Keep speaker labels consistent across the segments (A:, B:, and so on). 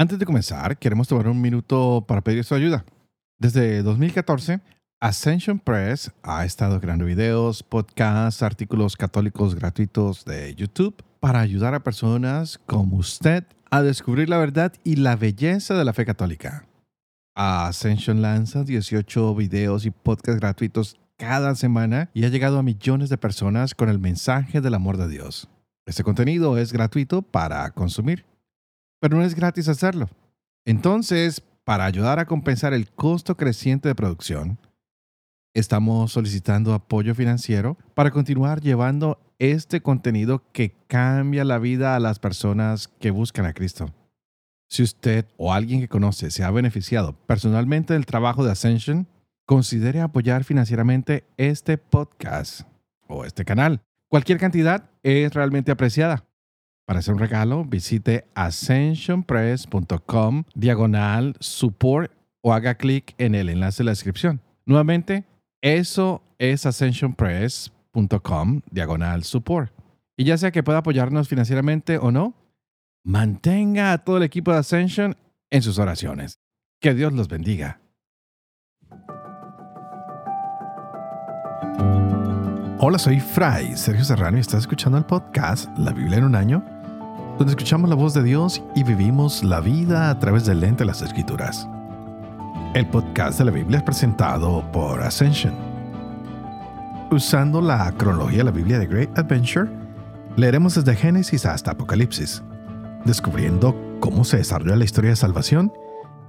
A: Antes de comenzar, queremos tomar un minuto para pedir su ayuda. Desde 2014, Ascension Press ha estado creando videos, podcasts, artículos católicos gratuitos de YouTube para ayudar a personas como usted a descubrir la verdad y la belleza de la fe católica. Ascension lanza 18 videos y podcasts gratuitos cada semana y ha llegado a millones de personas con el mensaje del amor de Dios. Este contenido es gratuito para consumir pero no es gratis hacerlo. Entonces, para ayudar a compensar el costo creciente de producción, estamos solicitando apoyo financiero para continuar llevando este contenido que cambia la vida a las personas que buscan a Cristo. Si usted o alguien que conoce se ha beneficiado personalmente del trabajo de Ascension, considere apoyar financieramente este podcast o este canal. Cualquier cantidad es realmente apreciada. Para hacer un regalo, visite ascensionpress.com diagonal support o haga clic en el enlace de la descripción. Nuevamente, eso es ascensionpress.com diagonal support. Y ya sea que pueda apoyarnos financieramente o no, mantenga a todo el equipo de Ascension en sus oraciones. Que Dios los bendiga. Hola, soy Fray Sergio Serrano y estás escuchando el podcast La Biblia en un año donde escuchamos la voz de Dios y vivimos la vida a través del lente de las Escrituras. El podcast de la Biblia es presentado por Ascension. Usando la cronología de la Biblia de Great Adventure, leeremos desde Génesis hasta Apocalipsis, descubriendo cómo se desarrolla la historia de salvación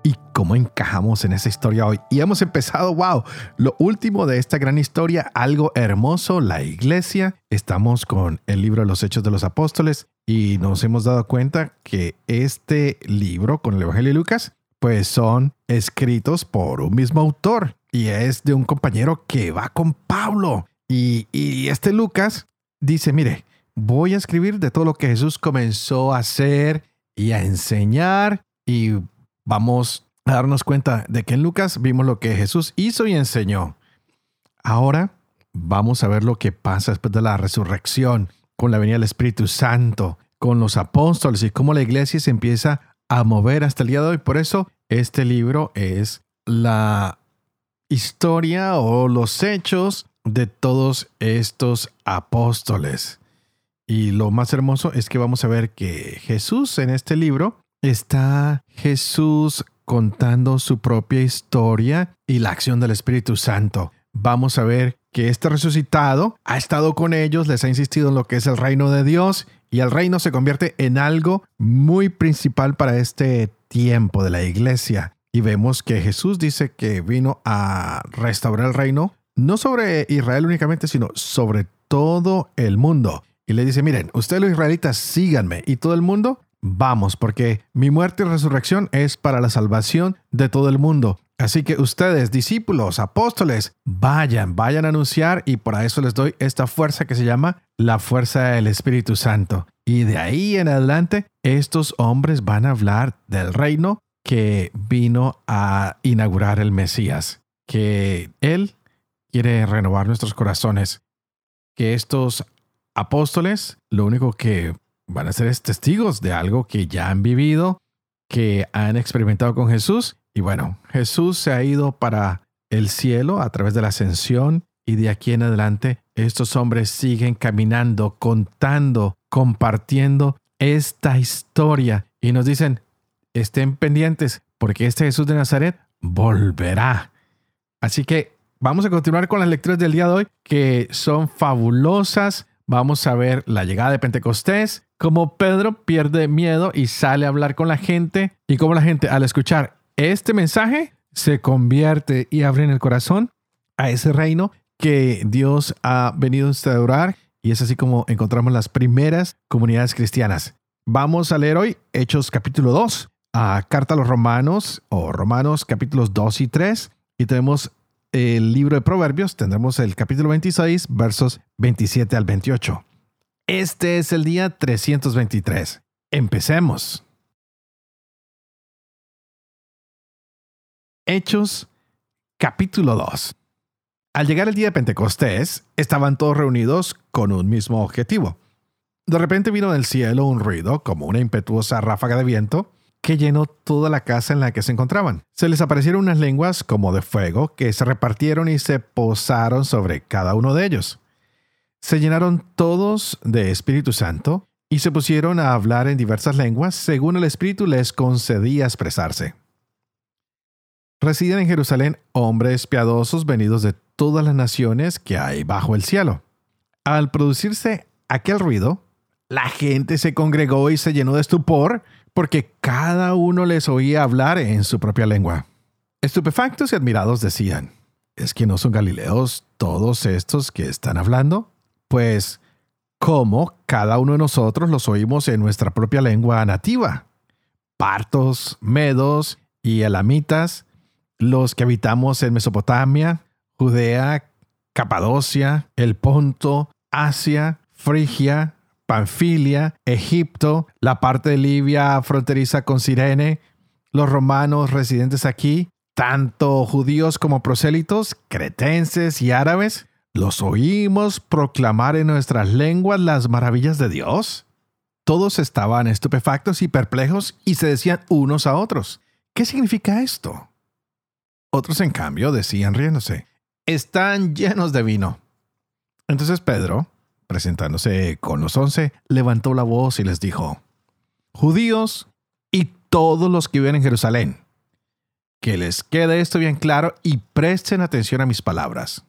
A: y cómo encajamos en esa historia hoy. Y hemos empezado, wow, lo último de esta gran historia, algo hermoso, la iglesia. Estamos con el libro de los Hechos de los Apóstoles y nos hemos dado cuenta que este libro con el Evangelio de Lucas, pues son escritos por un mismo autor y es de un compañero que va con Pablo. Y, y este Lucas dice, mire, voy a escribir de todo lo que Jesús comenzó a hacer y a enseñar y vamos a darnos cuenta de que en Lucas vimos lo que Jesús hizo y enseñó. Ahora vamos a ver lo que pasa después de la resurrección, con la venida del Espíritu Santo, con los apóstoles y cómo la iglesia se empieza a mover hasta el día de hoy. Por eso este libro es la historia o los hechos de todos estos apóstoles. Y lo más hermoso es que vamos a ver que Jesús en este libro está Jesús contando su propia historia y la acción del Espíritu Santo. Vamos a ver que este resucitado ha estado con ellos, les ha insistido en lo que es el reino de Dios y el reino se convierte en algo muy principal para este tiempo de la iglesia. Y vemos que Jesús dice que vino a restaurar el reino, no sobre Israel únicamente, sino sobre todo el mundo. Y le dice, miren, ustedes los israelitas síganme y todo el mundo vamos, porque mi muerte y resurrección es para la salvación de todo el mundo. Así que ustedes, discípulos, apóstoles, vayan, vayan a anunciar y por eso les doy esta fuerza que se llama la fuerza del Espíritu Santo. Y de ahí en adelante, estos hombres van a hablar del reino que vino a inaugurar el Mesías, que Él quiere renovar nuestros corazones, que estos apóstoles, lo único que van a ser testigos de algo que ya han vivido, que han experimentado con Jesús. Y bueno, Jesús se ha ido para el cielo a través de la ascensión y de aquí en adelante estos hombres siguen caminando, contando, compartiendo esta historia y nos dicen, estén pendientes porque este Jesús de Nazaret volverá. Así que vamos a continuar con las lecturas del día de hoy que son fabulosas. Vamos a ver la llegada de Pentecostés, cómo Pedro pierde miedo y sale a hablar con la gente y cómo la gente al escuchar este mensaje se convierte y abre en el corazón a ese reino que Dios ha venido a instaurar y es así como encontramos las primeras comunidades cristianas. Vamos a leer hoy Hechos capítulo 2, a Carta a los Romanos o Romanos capítulos 2 y 3 y tenemos el libro de Proverbios, tendremos el capítulo 26 versos 27 al 28. Este es el día 323. Empecemos. Hechos, capítulo 2. Al llegar el día de Pentecostés, estaban todos reunidos con un mismo objetivo. De repente vino del cielo un ruido, como una impetuosa ráfaga de viento, que llenó toda la casa en la que se encontraban. Se les aparecieron unas lenguas como de fuego que se repartieron y se posaron sobre cada uno de ellos. Se llenaron todos de Espíritu Santo y se pusieron a hablar en diversas lenguas según el Espíritu les concedía expresarse. Residen en Jerusalén hombres piadosos venidos de todas las naciones que hay bajo el cielo. Al producirse aquel ruido, la gente se congregó y se llenó de estupor porque cada uno les oía hablar en su propia lengua. Estupefactos y admirados decían, ¿es que no son galileos todos estos que están hablando? Pues, ¿cómo cada uno de nosotros los oímos en nuestra propia lengua nativa? Partos, medos y elamitas, los que habitamos en Mesopotamia, Judea, Capadocia, el Ponto, Asia, Frigia, Panfilia, Egipto, la parte de Libia fronteriza con Sirene, los romanos residentes aquí, tanto judíos como prosélitos, cretenses y árabes, los oímos proclamar en nuestras lenguas las maravillas de Dios. Todos estaban estupefactos y perplejos y se decían unos a otros, ¿qué significa esto? Otros, en cambio, decían riéndose, están llenos de vino. Entonces Pedro, presentándose con los once, levantó la voz y les dijo, Judíos y todos los que viven en Jerusalén, que les quede esto bien claro y presten atención a mis palabras.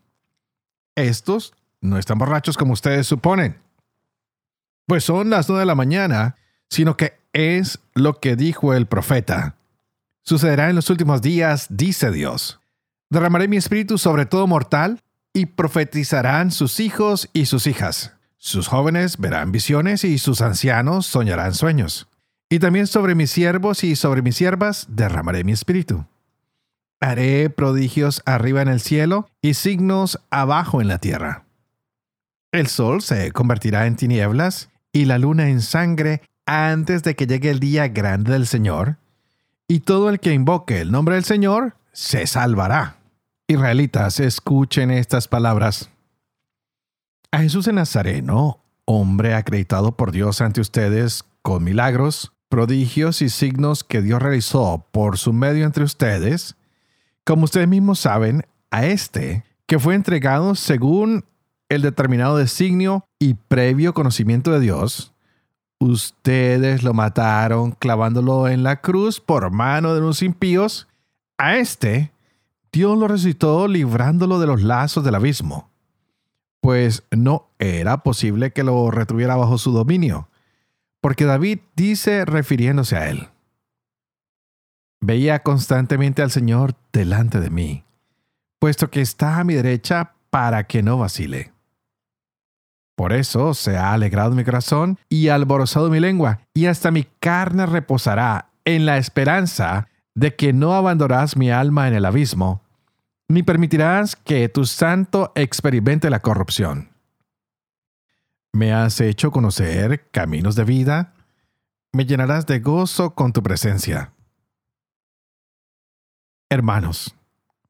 A: Estos no están borrachos como ustedes suponen, pues son las nueve de la mañana, sino que es lo que dijo el profeta. Sucederá en los últimos días, dice Dios. Derramaré mi espíritu sobre todo mortal y profetizarán sus hijos y sus hijas. Sus jóvenes verán visiones y sus ancianos soñarán sueños. Y también sobre mis siervos y sobre mis siervas derramaré mi espíritu. Haré prodigios arriba en el cielo y signos abajo en la tierra. El sol se convertirá en tinieblas y la luna en sangre antes de que llegue el día grande del Señor, y todo el que invoque el nombre del Señor se salvará. Israelitas, escuchen estas palabras. A Jesús de Nazareno, hombre acreditado por Dios ante ustedes con milagros, prodigios y signos que Dios realizó por su medio entre ustedes, como ustedes mismos saben, a este, que fue entregado según el determinado designio y previo conocimiento de Dios, ustedes lo mataron clavándolo en la cruz por mano de unos impíos, a este, Dios lo resucitó librándolo de los lazos del abismo, pues no era posible que lo retuviera bajo su dominio, porque David dice refiriéndose a él, Veía constantemente al Señor delante de mí, puesto que está a mi derecha para que no vacile. Por eso se ha alegrado mi corazón y alborozado mi lengua, y hasta mi carne reposará en la esperanza de que no abandonarás mi alma en el abismo, ni permitirás que tu santo experimente la corrupción. Me has hecho conocer caminos de vida, me llenarás de gozo con tu presencia. Hermanos,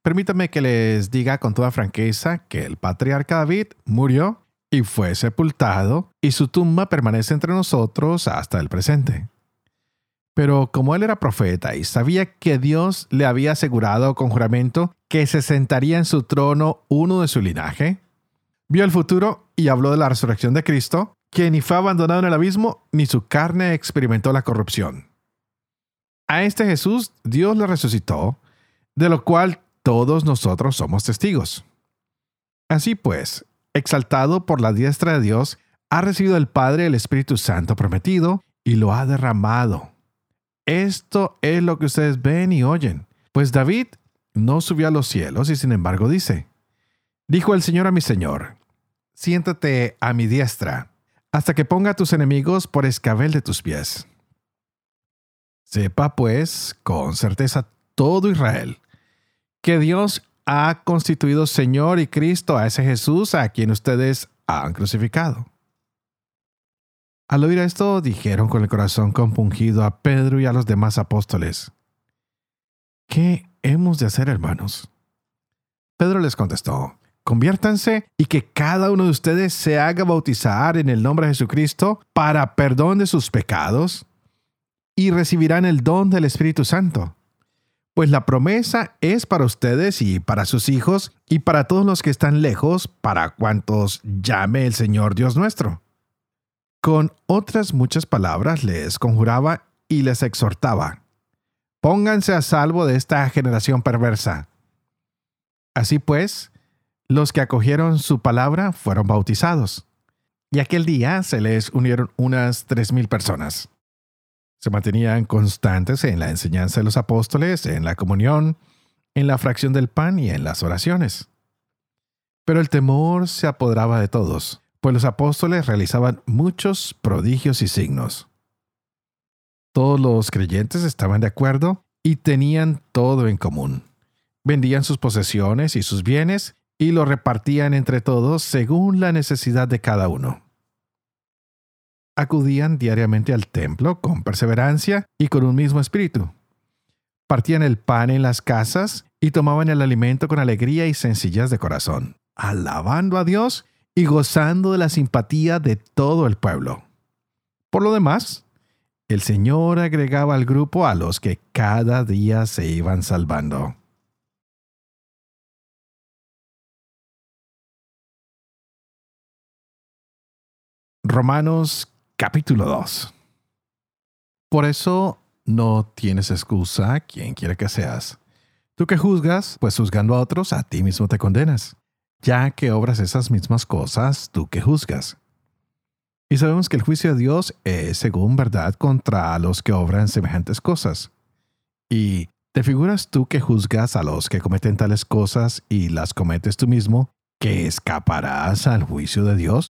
A: permítanme que les diga con toda franqueza que el patriarca David murió y fue sepultado, y su tumba permanece entre nosotros hasta el presente. Pero como él era profeta y sabía que Dios le había asegurado con juramento que se sentaría en su trono uno de su linaje, vio el futuro y habló de la resurrección de Cristo, que ni fue abandonado en el abismo, ni su carne experimentó la corrupción. A este Jesús Dios le resucitó, de lo cual todos nosotros somos testigos. Así pues, exaltado por la diestra de Dios, ha recibido el Padre el Espíritu Santo prometido y lo ha derramado esto es lo que ustedes ven y oyen. Pues David no subió a los cielos y sin embargo dice, dijo el Señor a mi Señor, siéntate a mi diestra, hasta que ponga a tus enemigos por escabel de tus pies. Sepa pues con certeza todo Israel, que Dios ha constituido Señor y Cristo a ese Jesús a quien ustedes han crucificado. Al oír esto, dijeron con el corazón compungido a Pedro y a los demás apóstoles, ¿qué hemos de hacer, hermanos? Pedro les contestó, conviértanse y que cada uno de ustedes se haga bautizar en el nombre de Jesucristo para perdón de sus pecados, y recibirán el don del Espíritu Santo. Pues la promesa es para ustedes y para sus hijos y para todos los que están lejos, para cuantos llame el Señor Dios nuestro. Con otras muchas palabras les conjuraba y les exhortaba, pónganse a salvo de esta generación perversa. Así pues, los que acogieron su palabra fueron bautizados. Y aquel día se les unieron unas tres mil personas. Se mantenían constantes en la enseñanza de los apóstoles, en la comunión, en la fracción del pan y en las oraciones. Pero el temor se apoderaba de todos, pues los apóstoles realizaban muchos prodigios y signos. Todos los creyentes estaban de acuerdo y tenían todo en común. Vendían sus posesiones y sus bienes y lo repartían entre todos según la necesidad de cada uno. Acudían diariamente al templo con perseverancia y con un mismo espíritu. Partían el pan en las casas y tomaban el alimento con alegría y sencillez de corazón, alabando a Dios y gozando de la simpatía de todo el pueblo. Por lo demás, el Señor agregaba al grupo a los que cada día se iban salvando. Romanos capítulo 2 Por eso no tienes excusa, quien quiera que seas. Tú que juzgas, pues juzgando a otros, a ti mismo te condenas, ya que obras esas mismas cosas, tú que juzgas. Y sabemos que el juicio de Dios es según verdad contra los que obran semejantes cosas. Y ¿te figuras tú que juzgas a los que cometen tales cosas y las cometes tú mismo, que escaparás al juicio de Dios?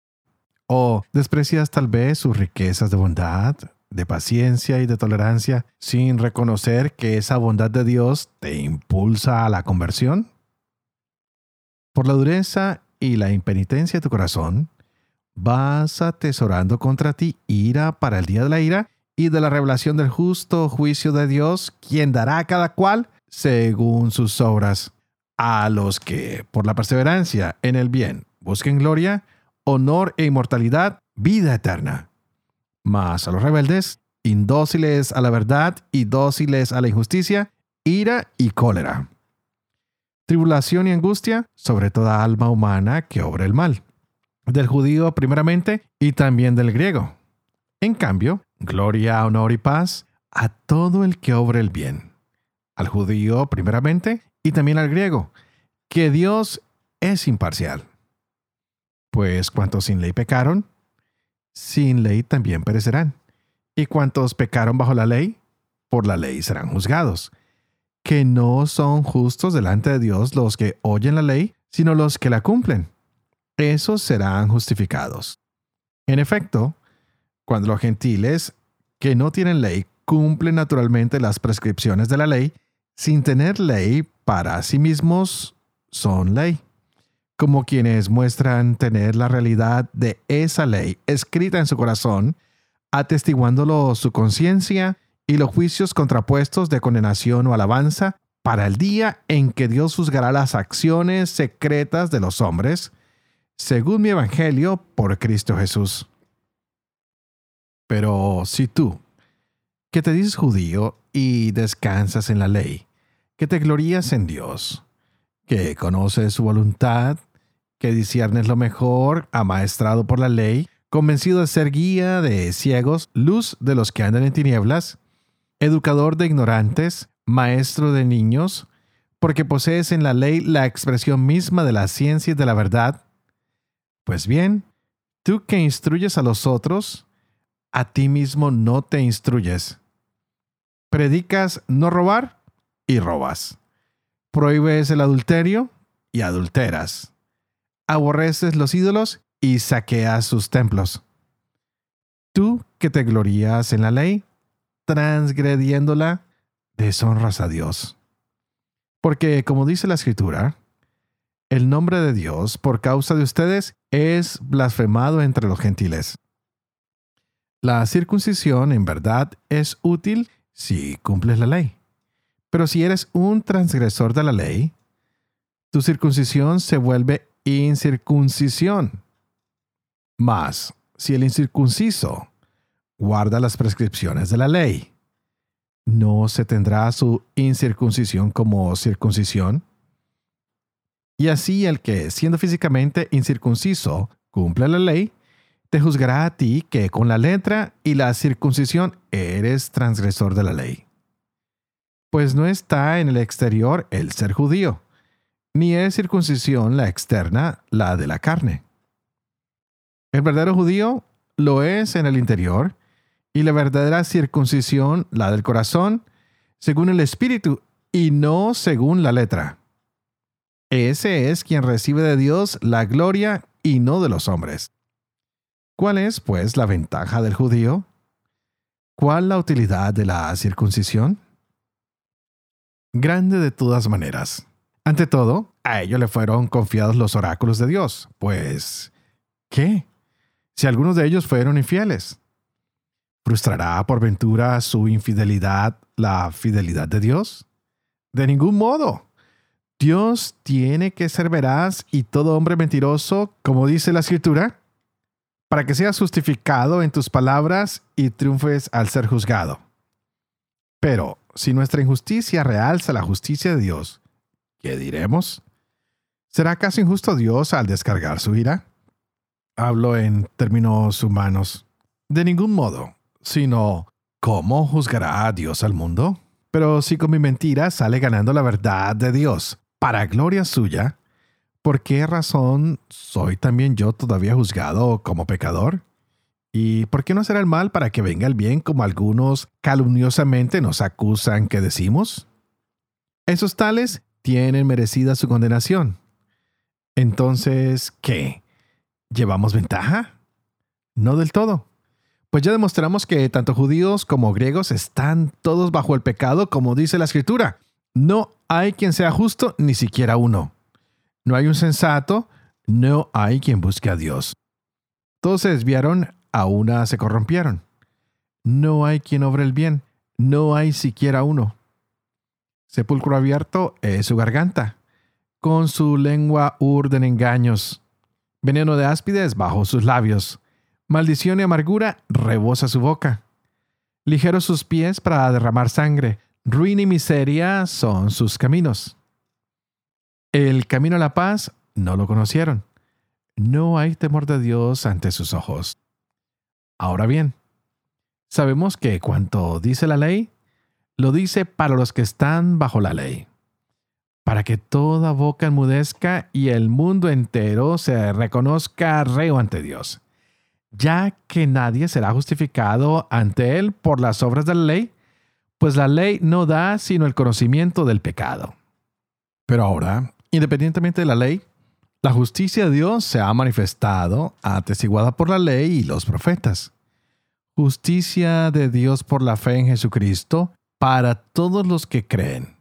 A: ¿O desprecias tal vez sus riquezas de bondad, de paciencia y de tolerancia sin reconocer que esa bondad de Dios te impulsa a la conversión? Por la dureza y la impenitencia de tu corazón, vas atesorando contra ti ira para el día de la ira y de la revelación del justo juicio de Dios, quien dará a cada cual según sus obras. A los que, por la perseverancia en el bien, busquen gloria, honor e inmortalidad, vida eterna. Mas a los rebeldes, indóciles a la verdad y dóciles a la injusticia, ira y cólera. Tribulación y angustia sobre toda alma humana que obra el mal. Del judío primeramente y también del griego. En cambio, gloria, honor y paz a todo el que obra el bien. Al judío primeramente y también al griego, que Dios es imparcial. Pues cuantos sin ley pecaron, sin ley también perecerán. Y cuantos pecaron bajo la ley, por la ley serán juzgados. Que no son justos delante de Dios los que oyen la ley, sino los que la cumplen. Esos serán justificados. En efecto, cuando los gentiles que no tienen ley cumplen naturalmente las prescripciones de la ley, sin tener ley para sí mismos, son ley como quienes muestran tener la realidad de esa ley escrita en su corazón, atestiguándolo su conciencia y los juicios contrapuestos de condenación o alabanza para el día en que Dios juzgará las acciones secretas de los hombres, según mi Evangelio por Cristo Jesús. Pero si tú, que te dices judío y descansas en la ley, que te glorías en Dios, que conoces su voluntad, que disciernes lo mejor, amaestrado por la ley, convencido de ser guía de ciegos, luz de los que andan en tinieblas, educador de ignorantes, maestro de niños, porque posees en la ley la expresión misma de la ciencia y de la verdad. Pues bien, tú que instruyes a los otros, a ti mismo no te instruyes. Predicas no robar y robas. Prohíbes el adulterio y adulteras aborreces los ídolos y saqueas sus templos. Tú que te glorías en la ley, transgrediéndola, deshonras a Dios. Porque, como dice la Escritura, el nombre de Dios, por causa de ustedes, es blasfemado entre los gentiles. La circuncisión, en verdad, es útil si cumples la ley. Pero si eres un transgresor de la ley, tu circuncisión se vuelve incircuncisión. Mas, si el incircunciso guarda las prescripciones de la ley, ¿no se tendrá su incircuncisión como circuncisión? Y así el que, siendo físicamente incircunciso, cumple la ley, te juzgará a ti que con la letra y la circuncisión eres transgresor de la ley. Pues no está en el exterior el ser judío, ni es circuncisión la externa, la de la carne. El verdadero judío lo es en el interior, y la verdadera circuncisión, la del corazón, según el espíritu y no según la letra. Ese es quien recibe de Dios la gloria y no de los hombres. ¿Cuál es, pues, la ventaja del judío? ¿Cuál la utilidad de la circuncisión? Grande de todas maneras. Ante todo, a ello le fueron confiados los oráculos de Dios, pues, ¿qué? Si algunos de ellos fueron infieles, ¿frustrará por ventura su infidelidad la fidelidad de Dios? De ningún modo. Dios tiene que ser veraz y todo hombre mentiroso, como dice la escritura, para que seas justificado en tus palabras y triunfes al ser juzgado. Pero si nuestra injusticia realza la justicia de Dios, ¿qué diremos? ¿Será acaso injusto Dios al descargar su ira? Hablo en términos humanos. De ningún modo, sino ¿cómo juzgará a Dios al mundo? Pero si con mi mentira sale ganando la verdad de Dios, para gloria suya, ¿por qué razón soy también yo todavía juzgado como pecador? ¿Y por qué no hacer el mal para que venga el bien como algunos calumniosamente nos acusan que decimos? Esos tales tienen merecida su condenación. Entonces, ¿qué? ¿Llevamos ventaja? No del todo. Pues ya demostramos que tanto judíos como griegos están todos bajo el pecado, como dice la escritura. No hay quien sea justo, ni siquiera uno. No hay un sensato, no hay quien busque a Dios. Todos se desviaron, a una se corrompieron. No hay quien obre el bien, no hay siquiera uno. Sepulcro abierto es su garganta, con su lengua urden engaños. Veneno de áspides bajo sus labios. Maldición y amargura rebosa su boca. Ligeros sus pies para derramar sangre Ruina y miseria son sus caminos. El camino a la paz no lo conocieron. No hay temor de Dios ante sus ojos. Ahora bien, sabemos que cuanto dice la ley, lo dice para los que están bajo la ley, para que toda boca enmudezca y el mundo entero se reconozca reo ante Dios, ya que nadie será justificado ante Él por las obras de la ley, pues la ley no da sino el conocimiento del pecado. Pero ahora, independientemente de la ley, la justicia de Dios se ha manifestado, atestiguada por la ley y los profetas. Justicia de Dios por la fe en Jesucristo para todos los que creen.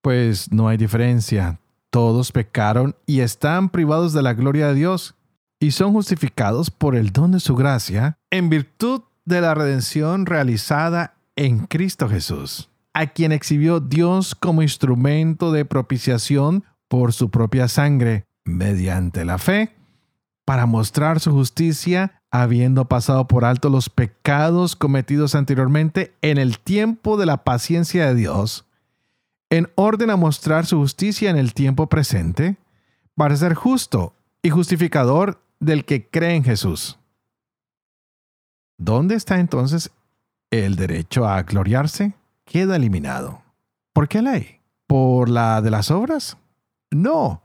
A: Pues no hay diferencia, todos pecaron y están privados de la gloria de Dios, y son justificados por el don de su gracia en virtud de la redención realizada en Cristo Jesús, a quien exhibió Dios como instrumento de propiciación por su propia sangre, mediante la fe, para mostrar su justicia, habiendo pasado por alto los pecados cometidos anteriormente en el tiempo de la paciencia de Dios, en orden a mostrar su justicia en el tiempo presente, para ser justo y justificador del que cree en Jesús. ¿Dónde está entonces el derecho a gloriarse queda eliminado. ¿Por qué ley? ¿Por la de las obras? No,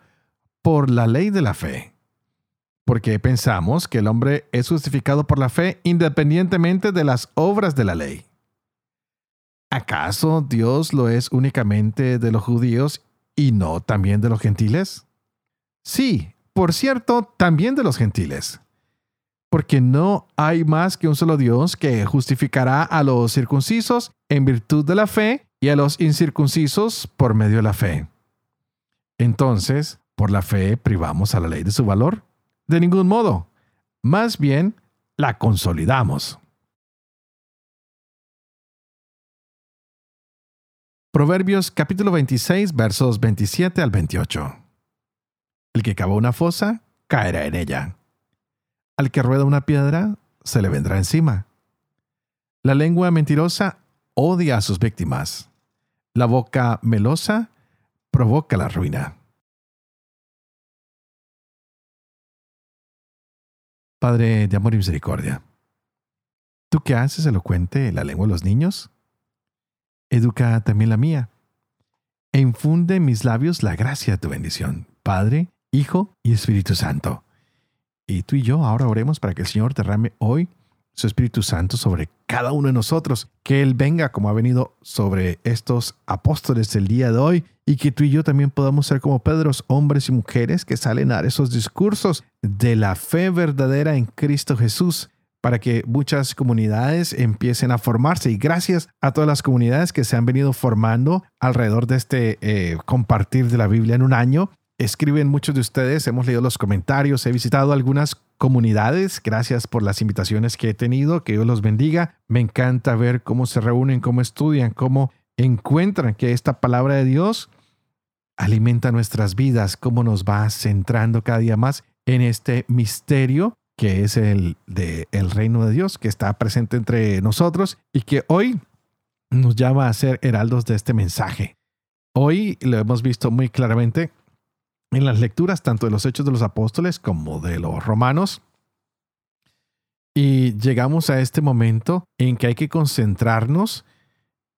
A: por la ley de la fe. Porque pensamos que el hombre es justificado por la fe independientemente de las obras de la ley. ¿Acaso Dios lo es únicamente de los judíos y no también de los gentiles? Sí, por cierto, también de los gentiles porque no hay más que un solo Dios que justificará a los circuncisos en virtud de la fe y a los incircuncisos por medio de la fe. Entonces, ¿por la fe privamos a la ley de su valor? De ningún modo. Más bien, la consolidamos. Proverbios capítulo 26 versos 27 al 28. El que cava una fosa, caerá en ella al que rueda una piedra, se le vendrá encima. La lengua mentirosa odia a sus víctimas. La boca melosa provoca la ruina. Padre de amor y misericordia, ¿tú qué haces elocuente la lengua de los niños? Educa también la mía. E infunde en mis labios la gracia de tu bendición, Padre, Hijo y Espíritu Santo. Y tú y yo ahora oremos para que el Señor derrame hoy su Espíritu Santo sobre cada uno de nosotros, que Él venga como ha venido sobre estos apóstoles del día de hoy y que tú y yo también podamos ser como Pedros, hombres y mujeres que salen a dar esos discursos de la fe verdadera en Cristo Jesús para que muchas comunidades empiecen a formarse. Y gracias a todas las comunidades que se han venido formando alrededor de este eh, compartir de la Biblia en un año. Escriben muchos de ustedes, hemos leído los comentarios, he visitado algunas comunidades. Gracias por las invitaciones que he tenido, que Dios los bendiga. Me encanta ver cómo se reúnen, cómo estudian, cómo encuentran que esta palabra de Dios alimenta nuestras vidas, cómo nos va centrando cada día más en este misterio que es el de el reino de Dios que está presente entre nosotros y que hoy nos llama a ser heraldos de este mensaje. Hoy lo hemos visto muy claramente en las lecturas tanto de los Hechos de los Apóstoles como de los Romanos. Y llegamos a este momento en que hay que concentrarnos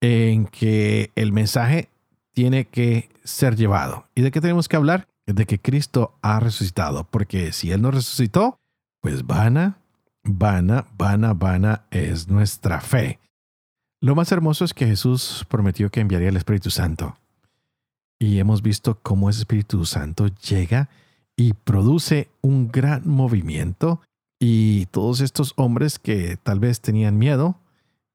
A: en que el mensaje tiene que ser llevado. ¿Y de qué tenemos que hablar? De que Cristo ha resucitado, porque si Él no resucitó, pues vana, vana, vana, vana es nuestra fe. Lo más hermoso es que Jesús prometió que enviaría el Espíritu Santo. Y hemos visto cómo ese Espíritu Santo llega y produce un gran movimiento y todos estos hombres que tal vez tenían miedo,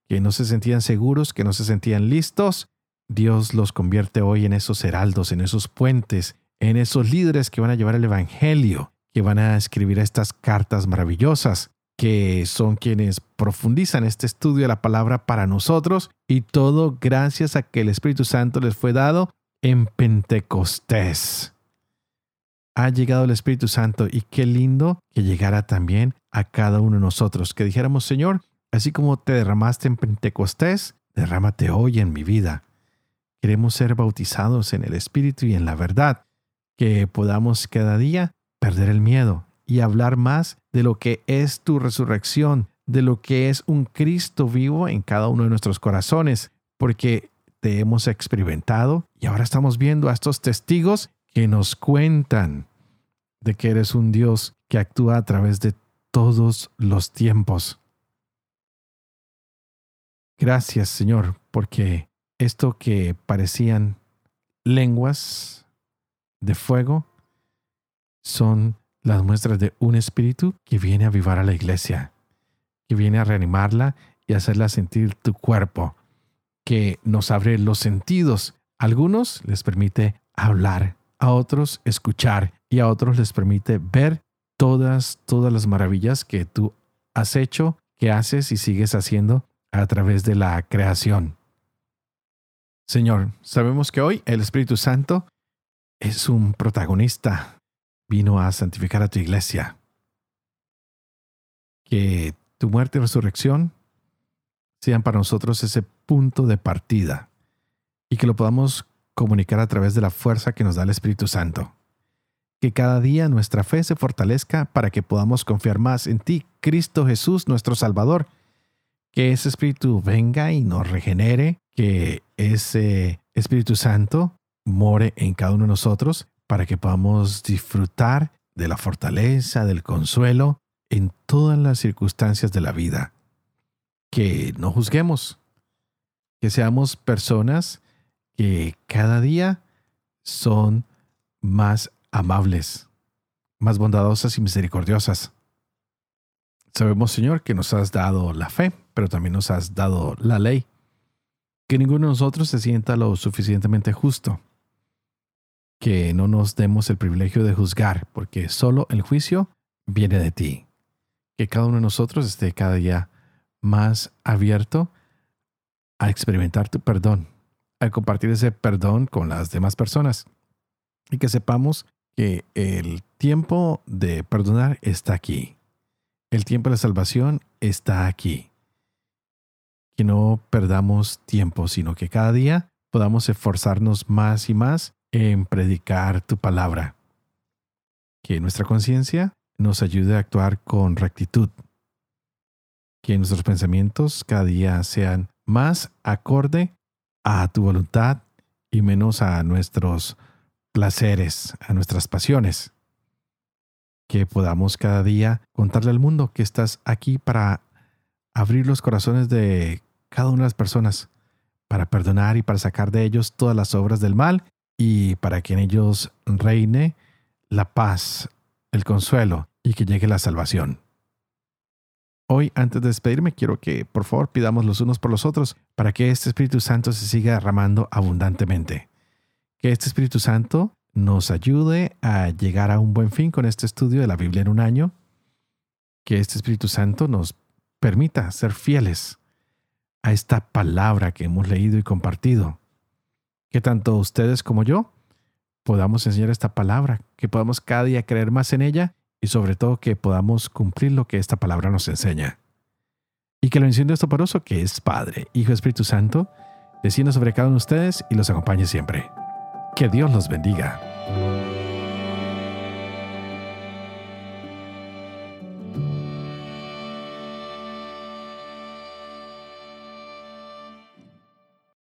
A: que no se sentían seguros, que no se sentían listos, Dios los convierte hoy en esos heraldos, en esos puentes, en esos líderes que van a llevar el Evangelio, que van a escribir estas cartas maravillosas, que son quienes profundizan este estudio de la palabra para nosotros y todo gracias a que el Espíritu Santo les fue dado en Pentecostés. Ha llegado el Espíritu Santo y qué lindo que llegara también a cada uno de nosotros, que dijéramos, Señor, así como te derramaste en Pentecostés, derrámate hoy en mi vida. Queremos ser bautizados en el Espíritu y en la verdad, que podamos cada día perder el miedo y hablar más de lo que es tu resurrección, de lo que es un Cristo vivo en cada uno de nuestros corazones, porque te hemos experimentado y ahora estamos viendo a estos testigos que nos cuentan de que eres un Dios que actúa a través de todos los tiempos. Gracias Señor, porque esto que parecían lenguas de fuego son las muestras de un espíritu que viene a avivar a la iglesia, que viene a reanimarla y hacerla sentir tu cuerpo, que nos abre los sentidos. A algunos les permite hablar, a otros escuchar y a otros les permite ver todas, todas las maravillas que tú has hecho, que haces y sigues haciendo a través de la creación. Señor, sabemos que hoy el Espíritu Santo es un protagonista, vino a santificar a tu iglesia. Que tu muerte y resurrección sean para nosotros ese punto de partida y que lo podamos comunicar a través de la fuerza que nos da el Espíritu Santo. Que cada día nuestra fe se fortalezca para que podamos confiar más en ti, Cristo Jesús, nuestro Salvador. Que ese Espíritu venga y nos regenere, que ese Espíritu Santo more en cada uno de nosotros para que podamos disfrutar de la fortaleza, del consuelo en todas las circunstancias de la vida. Que no juzguemos, que seamos personas que cada día son más amables, más bondadosas y misericordiosas. Sabemos, Señor, que nos has dado la fe, pero también nos has dado la ley. Que ninguno de nosotros se sienta lo suficientemente justo que no nos demos el privilegio de juzgar, porque solo el juicio viene de ti. Que cada uno de nosotros esté cada día más abierto a experimentar tu perdón, a compartir ese perdón con las demás personas y que sepamos que el tiempo de perdonar está aquí. El tiempo de salvación está aquí. Que no perdamos tiempo, sino que cada día podamos esforzarnos más y más en predicar tu palabra. Que nuestra conciencia nos ayude a actuar con rectitud. Que nuestros pensamientos cada día sean más acorde a tu voluntad y menos a nuestros placeres, a nuestras pasiones. Que podamos cada día contarle al mundo que estás aquí para abrir los corazones de cada una de las personas, para perdonar y para sacar de ellos todas las obras del mal y para que en ellos reine la paz, el consuelo y que llegue la salvación. Hoy, antes de despedirme, quiero que por favor pidamos los unos por los otros para que este Espíritu Santo se siga derramando abundantemente. Que este Espíritu Santo nos ayude a llegar a un buen fin con este estudio de la Biblia en un año. Que este Espíritu Santo nos permita ser fieles a esta palabra que hemos leído y compartido. Que tanto ustedes como yo podamos enseñar esta palabra, que podamos cada día creer más en ella y sobre todo que podamos cumplir lo que esta palabra nos enseña. Y que la bendición de poroso que es Padre, Hijo Espíritu Santo, descienda sobre cada uno de ustedes y los acompañe siempre. Que Dios los bendiga.